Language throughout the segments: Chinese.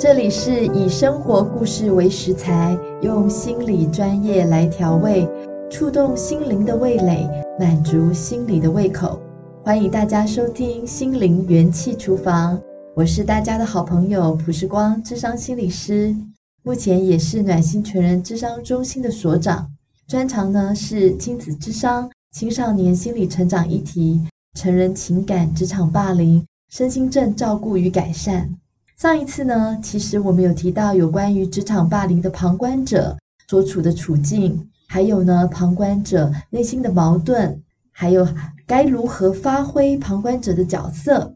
这里是以生活故事为食材，用心理专业来调味，触动心灵的味蕾，满足心理的胃口。欢迎大家收听心灵元气厨房，我是大家的好朋友朴世光，智商心理师，目前也是暖心全人智商中心的所长，专长呢是亲子智商、青少年心理成长议题、成人情感、职场霸凌、身心症照顾与改善。上一次呢，其实我们有提到有关于职场霸凌的旁观者所处的处境，还有呢，旁观者内心的矛盾，还有该如何发挥旁观者的角色。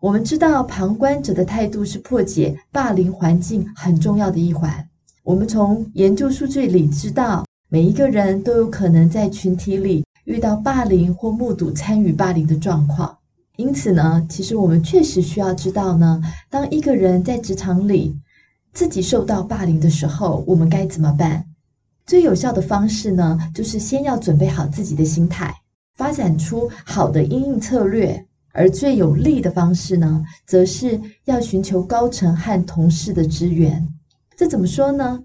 我们知道，旁观者的态度是破解霸凌环境很重要的一环。我们从研究数据里知道，每一个人都有可能在群体里遇到霸凌或目睹参与霸凌的状况。因此呢，其实我们确实需要知道呢，当一个人在职场里自己受到霸凌的时候，我们该怎么办？最有效的方式呢，就是先要准备好自己的心态，发展出好的应应策略。而最有利的方式呢，则是要寻求高层和同事的支援。这怎么说呢？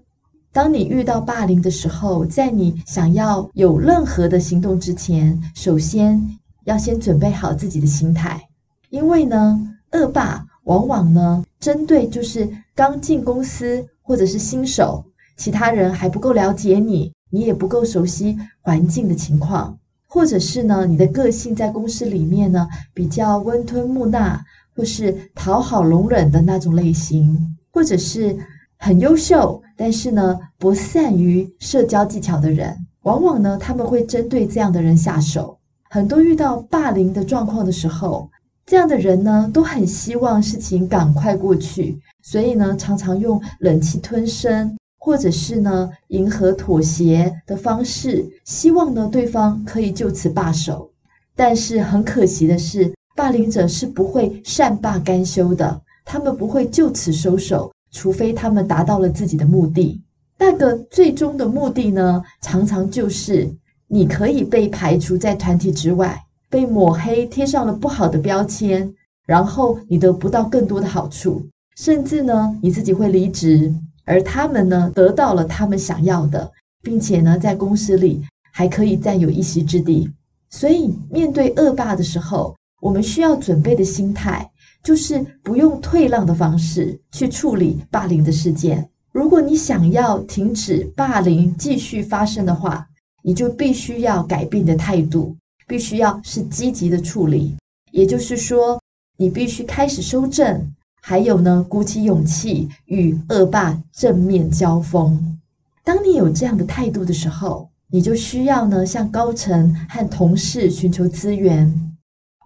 当你遇到霸凌的时候，在你想要有任何的行动之前，首先，要先准备好自己的心态，因为呢，恶霸往往呢，针对就是刚进公司或者是新手，其他人还不够了解你，你也不够熟悉环境的情况，或者是呢，你的个性在公司里面呢，比较温吞木讷，或是讨好容忍的那种类型，或者是很优秀，但是呢，不善于社交技巧的人，往往呢，他们会针对这样的人下手。很多遇到霸凌的状况的时候，这样的人呢，都很希望事情赶快过去，所以呢，常常用忍气吞声，或者是呢，迎合妥协的方式，希望呢，对方可以就此罢手。但是很可惜的是，霸凌者是不会善罢甘休的，他们不会就此收手，除非他们达到了自己的目的。那个最终的目的呢，常常就是。你可以被排除在团体之外，被抹黑，贴上了不好的标签，然后你得不到更多的好处，甚至呢，你自己会离职，而他们呢，得到了他们想要的，并且呢，在公司里还可以占有一席之地。所以，面对恶霸的时候，我们需要准备的心态，就是不用退让的方式去处理霸凌的事件。如果你想要停止霸凌继续发生的话，你就必须要改变的态度，必须要是积极的处理。也就是说，你必须开始收正，还有呢，鼓起勇气与恶霸正面交锋。当你有这样的态度的时候，你就需要呢，向高层和同事寻求资源。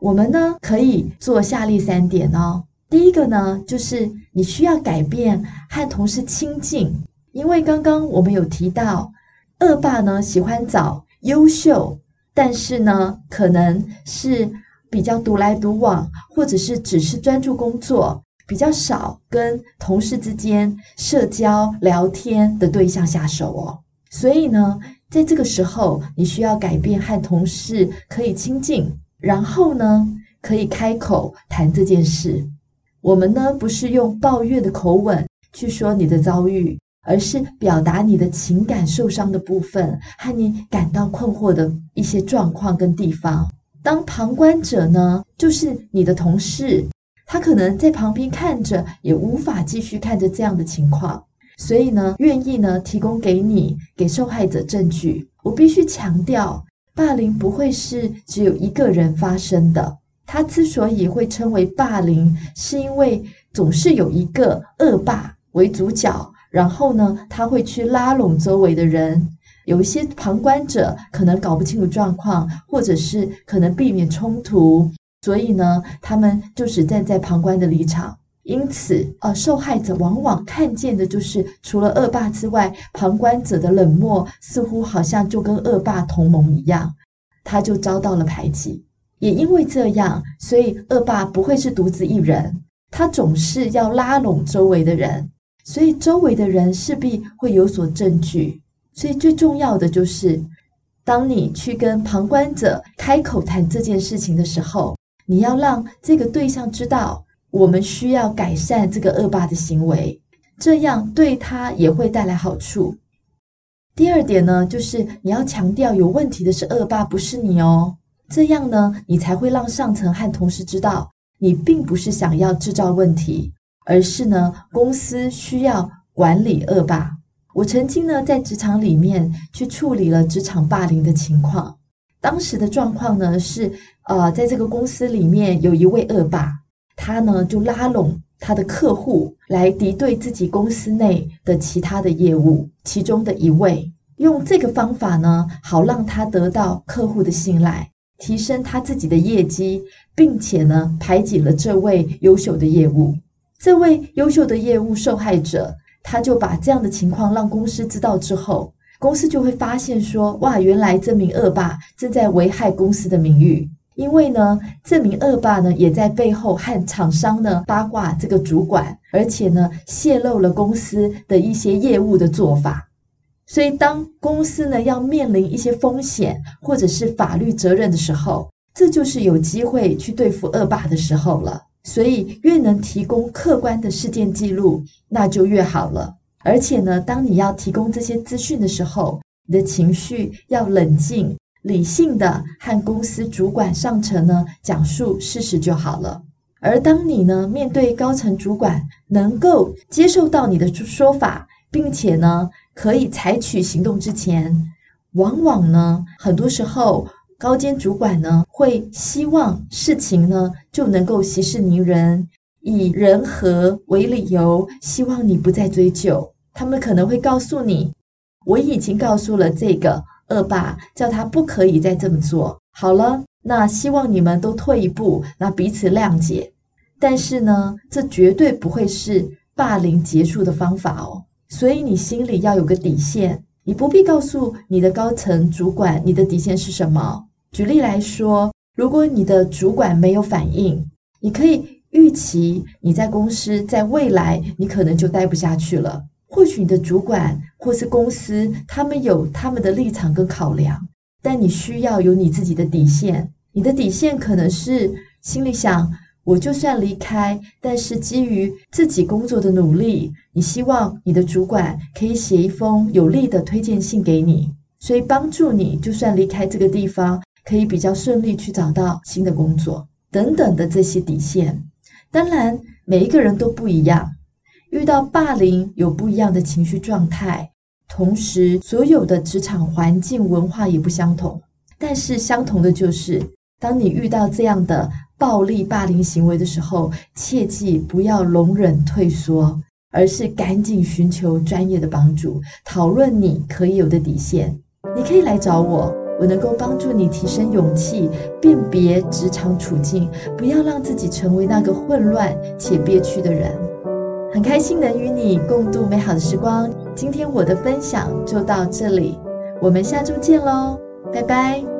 我们呢，可以做下列三点哦。第一个呢，就是你需要改变和同事亲近，因为刚刚我们有提到。恶霸呢，喜欢找优秀，但是呢，可能是比较独来独往，或者是只是专注工作，比较少跟同事之间社交聊天的对象下手哦。所以呢，在这个时候，你需要改变和同事可以亲近，然后呢，可以开口谈这件事。我们呢，不是用抱怨的口吻去说你的遭遇。而是表达你的情感受伤的部分和你感到困惑的一些状况跟地方。当旁观者呢，就是你的同事，他可能在旁边看着，也无法继续看着这样的情况，所以呢，愿意呢提供给你给受害者证据。我必须强调，霸凌不会是只有一个人发生的。他之所以会称为霸凌，是因为总是有一个恶霸为主角。然后呢，他会去拉拢周围的人，有一些旁观者可能搞不清楚状况，或者是可能避免冲突，所以呢，他们就只站在旁观的立场。因此，呃，受害者往往看见的就是除了恶霸之外，旁观者的冷漠，似乎好像就跟恶霸同盟一样，他就遭到了排挤。也因为这样，所以恶霸不会是独自一人，他总是要拉拢周围的人。所以周围的人势必会有所证据，所以最重要的就是，当你去跟旁观者开口谈这件事情的时候，你要让这个对象知道，我们需要改善这个恶霸的行为，这样对他也会带来好处。第二点呢，就是你要强调有问题的是恶霸，不是你哦。这样呢，你才会让上层和同事知道，你并不是想要制造问题，而是呢，公司需要管理恶霸。我曾经呢，在职场里面去处理了职场霸凌的情况。当时的状况呢是，呃，在这个公司里面有一位恶霸，他呢就拉拢他的客户来敌对自己公司内的其他的业务，其中的一位用这个方法呢，好让他得到客户的信赖，提升他自己的业绩，并且呢排挤了这位优秀的业务。这位优秀的业务受害者。他就把这样的情况让公司知道之后，公司就会发现说：哇，原来这名恶霸正在危害公司的名誉。因为呢，这名恶霸呢也在背后和厂商呢八卦这个主管，而且呢泄露了公司的一些业务的做法。所以，当公司呢要面临一些风险或者是法律责任的时候，这就是有机会去对付恶霸的时候了。所以，越能提供客观的事件记录，那就越好了。而且呢，当你要提供这些资讯的时候，你的情绪要冷静、理性的和公司主管上层呢讲述事实就好了。而当你呢面对高层主管，能够接受到你的说法，并且呢可以采取行动之前，往往呢很多时候。高阶主管呢，会希望事情呢就能够息事宁人，以人和为理由，希望你不再追究。他们可能会告诉你，我已经告诉了这个恶霸，叫他不可以再这么做。好了，那希望你们都退一步，那彼此谅解。但是呢，这绝对不会是霸凌结束的方法哦。所以你心里要有个底线，你不必告诉你的高层主管你的底线是什么。举例来说，如果你的主管没有反应，你可以预期你在公司在未来你可能就待不下去了。或许你的主管或是公司，他们有他们的立场跟考量，但你需要有你自己的底线。你的底线可能是心里想，我就算离开，但是基于自己工作的努力，你希望你的主管可以写一封有力的推荐信给你，所以帮助你就算离开这个地方。可以比较顺利去找到新的工作等等的这些底线。当然，每一个人都不一样，遇到霸凌有不一样的情绪状态，同时所有的职场环境文化也不相同。但是相同的就是，当你遇到这样的暴力霸凌行为的时候，切记不要容忍退缩，而是赶紧寻求专业的帮助，讨论你可以有的底线。你可以来找我。我能够帮助你提升勇气，辨别职场处境，不要让自己成为那个混乱且憋屈的人。很开心能与你共度美好的时光。今天我的分享就到这里，我们下周见喽，拜拜。